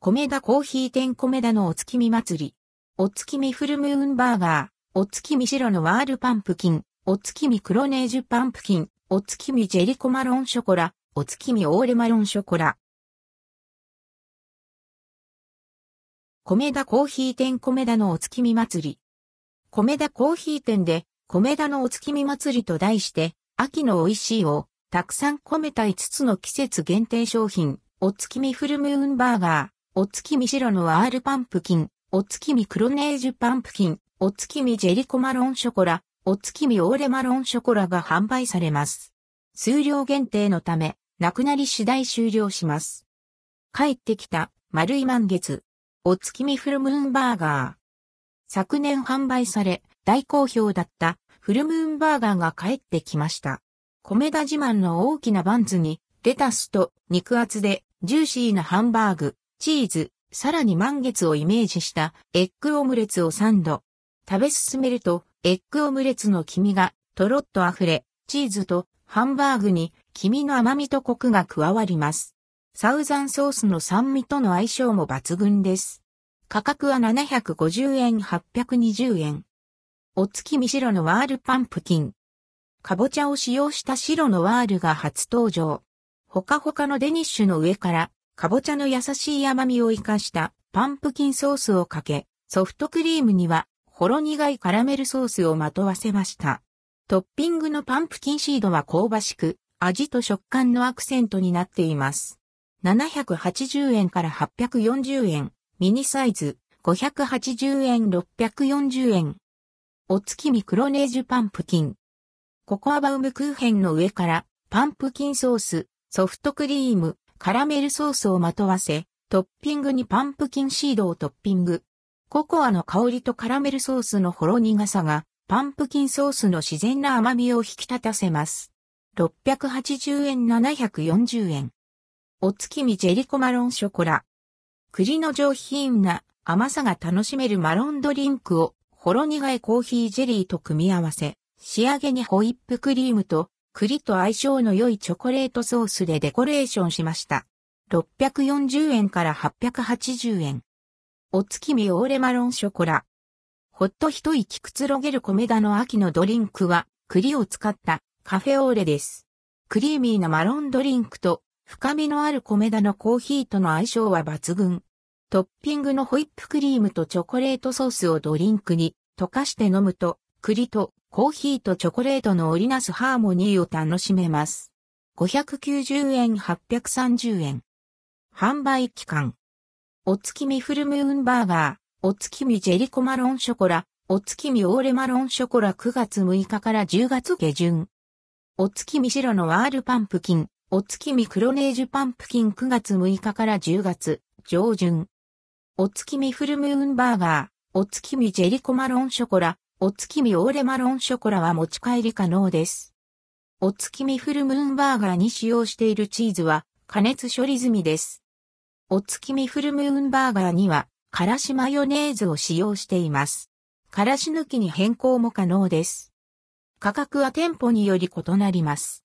米田コーヒー店米田のお月見祭り。お月見フルムーンバーガー、お月見白のワールパンプキン、お月見クロネージュパンプキン、お月見ジェリコマロンショコラ、お月見オーレマロンショコラ。米田コーヒー店米田のお月見祭り。米田コーヒー店で、米田のお月見祭りと題して、秋の美味しいを、たくさん込めた5つの季節限定商品、お月見フルムーンバーガー、お月見白のワールパンプキン、お月見クロネージュパンプキン、お月見ジェリコマロンショコラ、お月見オーレマロンショコラが販売されます。数量限定のため、なくなり次第終了します。帰ってきた、丸い満月、お月見フルムーンバーガー。昨年販売され、大好評だったフルムーンバーガーが帰ってきました。コメダ自慢の大きなバンズに、レタスと肉厚でジューシーなハンバーグ、チーズ、さらに満月をイメージしたエッグオムレツをサンド。食べ進めると、エッグオムレツの黄身がとろっと溢れ、チーズとハンバーグに黄身の甘みとコクが加わります。サウザンソースの酸味との相性も抜群です。価格は750円820円。お月見白のワールパンプキン。かぼちゃを使用した白のワールが初登場。ほかほかのデニッシュの上からかぼちゃの優しい甘みを活かしたパンプキンソースをかけ、ソフトクリームにはほろ苦いカラメルソースをまとわせました。トッピングのパンプキンシードは香ばしく、味と食感のアクセントになっています。780円から840円、ミニサイズ、580円640円。お月見クロネージュパンプキン。ココアバウムクーヘンの上からパンプキンソース、ソフトクリーム、カラメルソースをまとわせ、トッピングにパンプキンシードをトッピング。ココアの香りとカラメルソースのほろ苦さが、パンプキンソースの自然な甘みを引き立たせます。680円740円。お月見ジェリコマロンショコラ。栗の上品な甘さが楽しめるマロンドリンクをほろ苦いコーヒージェリーと組み合わせ、仕上げにホイップクリームと栗と相性の良いチョコレートソースでデコレーションしました。640円から880円。お月見オーレマロンショコラ。ほっと一息くつろげる米田の秋のドリンクは、栗を使ったカフェオーレです。クリーミーなマロンドリンクと深みのある米田のコーヒーとの相性は抜群。トッピングのホイップクリームとチョコレートソースをドリンクに溶かして飲むと、栗とコーヒーとチョコレートの織りなすハーモニーを楽しめます。590円830円。販売期間。お月見フルムーンバーガー、お月見ジェリコマロンショコラ、お月見オーレマロンショコラ9月6日から10月下旬。お月見白のワールパンプキン、お月見クロネージュパンプキン9月6日から10月上旬。お月見フルムーンバーガー、お月見ジェリコマロンショコラ、お月見オーレマロンショコラは持ち帰り可能です。お月見フルムーンバーガーに使用しているチーズは加熱処理済みです。お月見フルムーンバーガーには、からしマヨネーズを使用しています。からし抜きに変更も可能です。価格は店舗により異なります。